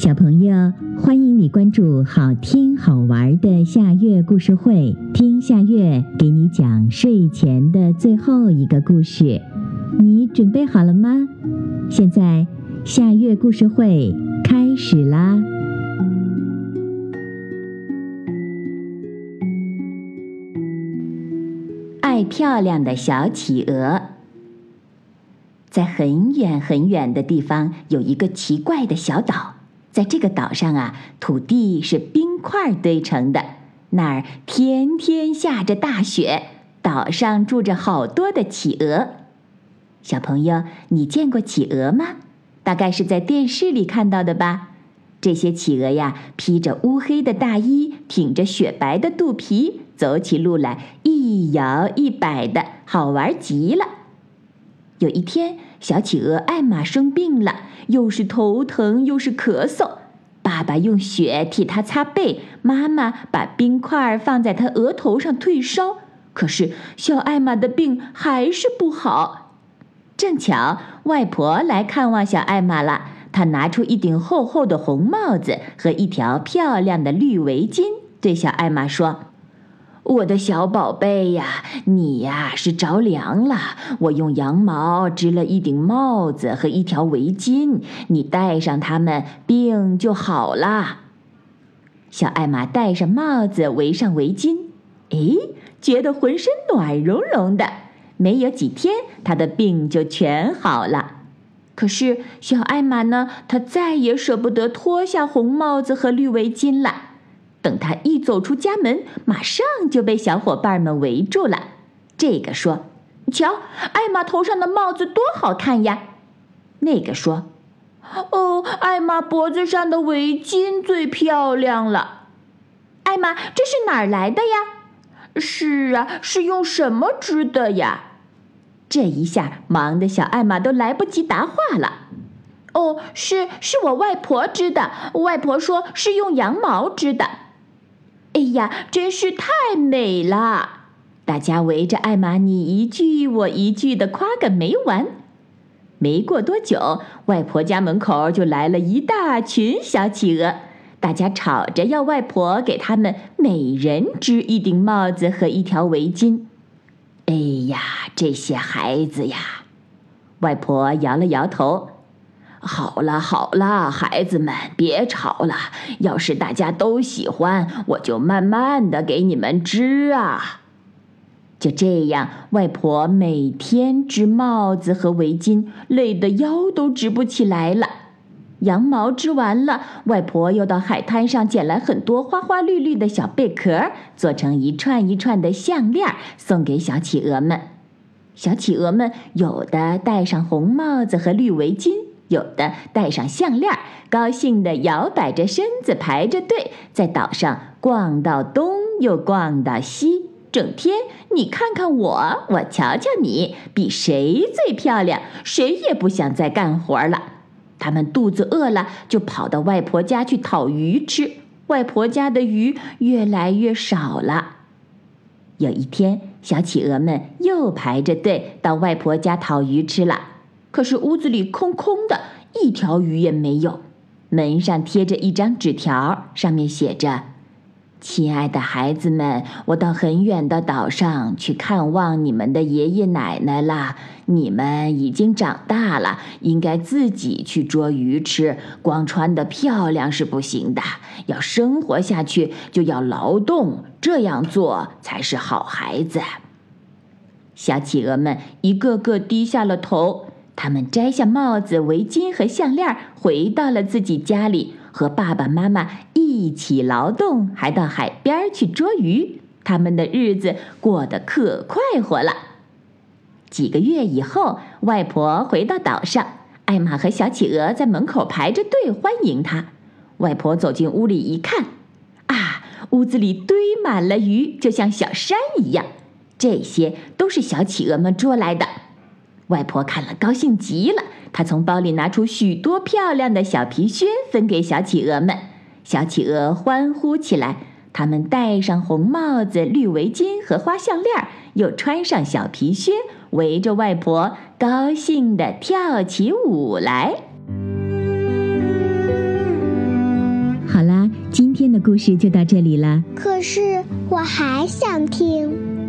小朋友，欢迎你关注好听好玩的夏月故事会，听夏月给你讲睡前的最后一个故事。你准备好了吗？现在夏月故事会开始啦！爱漂亮的小企鹅，在很远很远的地方有一个奇怪的小岛。在这个岛上啊，土地是冰块堆成的，那儿天天下着大雪。岛上住着好多的企鹅。小朋友，你见过企鹅吗？大概是在电视里看到的吧。这些企鹅呀，披着乌黑的大衣，挺着雪白的肚皮，走起路来一摇一摆的，好玩极了。有一天，小企鹅艾玛生病了。又是头疼又是咳嗽，爸爸用雪替他擦背，妈妈把冰块放在他额头上退烧。可是小艾玛的病还是不好。正巧外婆来看望小艾玛了，她拿出一顶厚厚的红帽子和一条漂亮的绿围巾，对小艾玛说。我的小宝贝呀，你呀是着凉了。我用羊毛织了一顶帽子和一条围巾，你戴上它们，病就好了。小艾玛戴上帽子，围上围巾，哎，觉得浑身暖融融的。没有几天，她的病就全好了。可是小艾玛呢，她再也舍不得脱下红帽子和绿围巾了。等他一走出家门，马上就被小伙伴们围住了。这个说：“瞧，艾玛头上的帽子多好看呀！”那个说：“哦，艾玛脖子上的围巾最漂亮了。”艾玛，这是哪儿来的呀？是啊，是用什么织的呀？这一下忙得小艾玛都来不及答话了。哦，是是我外婆织的。外婆说是用羊毛织的。哎呀，真是太美了！大家围着艾玛，你一句我一句的夸个没完。没过多久，外婆家门口就来了一大群小企鹅，大家吵着要外婆给他们每人织一顶帽子和一条围巾。哎呀，这些孩子呀！外婆摇了摇头。好了好了，孩子们别吵了。要是大家都喜欢，我就慢慢的给你们织啊。就这样，外婆每天织帽子和围巾，累得腰都直不起来了。羊毛织完了，外婆又到海滩上捡来很多花花绿绿的小贝壳，做成一串一串的项链，送给小企鹅们。小企鹅们有的戴上红帽子和绿围巾。有的戴上项链，高兴地摇摆着身子，排着队在岛上逛到东又逛到西，整天你看看我，我瞧瞧你，比谁最漂亮，谁也不想再干活了。他们肚子饿了，就跑到外婆家去讨鱼吃。外婆家的鱼越来越少了。有一天，小企鹅们又排着队到外婆家讨鱼吃了。可是屋子里空空的，一条鱼也没有。门上贴着一张纸条，上面写着：“亲爱的孩子们，我到很远的岛上去看望你们的爷爷奶奶了。你们已经长大了，应该自己去捉鱼吃。光穿的漂亮是不行的，要生活下去就要劳动，这样做才是好孩子。”小企鹅们一个个低下了头。他们摘下帽子、围巾和项链，回到了自己家里，和爸爸妈妈一起劳动，还到海边去捉鱼。他们的日子过得可快活了。几个月以后，外婆回到岛上，艾玛和小企鹅在门口排着队欢迎她。外婆走进屋里一看，啊，屋子里堆满了鱼，就像小山一样。这些都是小企鹅们捉来的。外婆看了，高兴极了。她从包里拿出许多漂亮的小皮靴，分给小企鹅们。小企鹅欢呼起来，他们戴上红帽子、绿围巾和花项链，又穿上小皮靴，围着外婆高兴地跳起舞来。好啦今天的故事就到这里了。可是我还想听。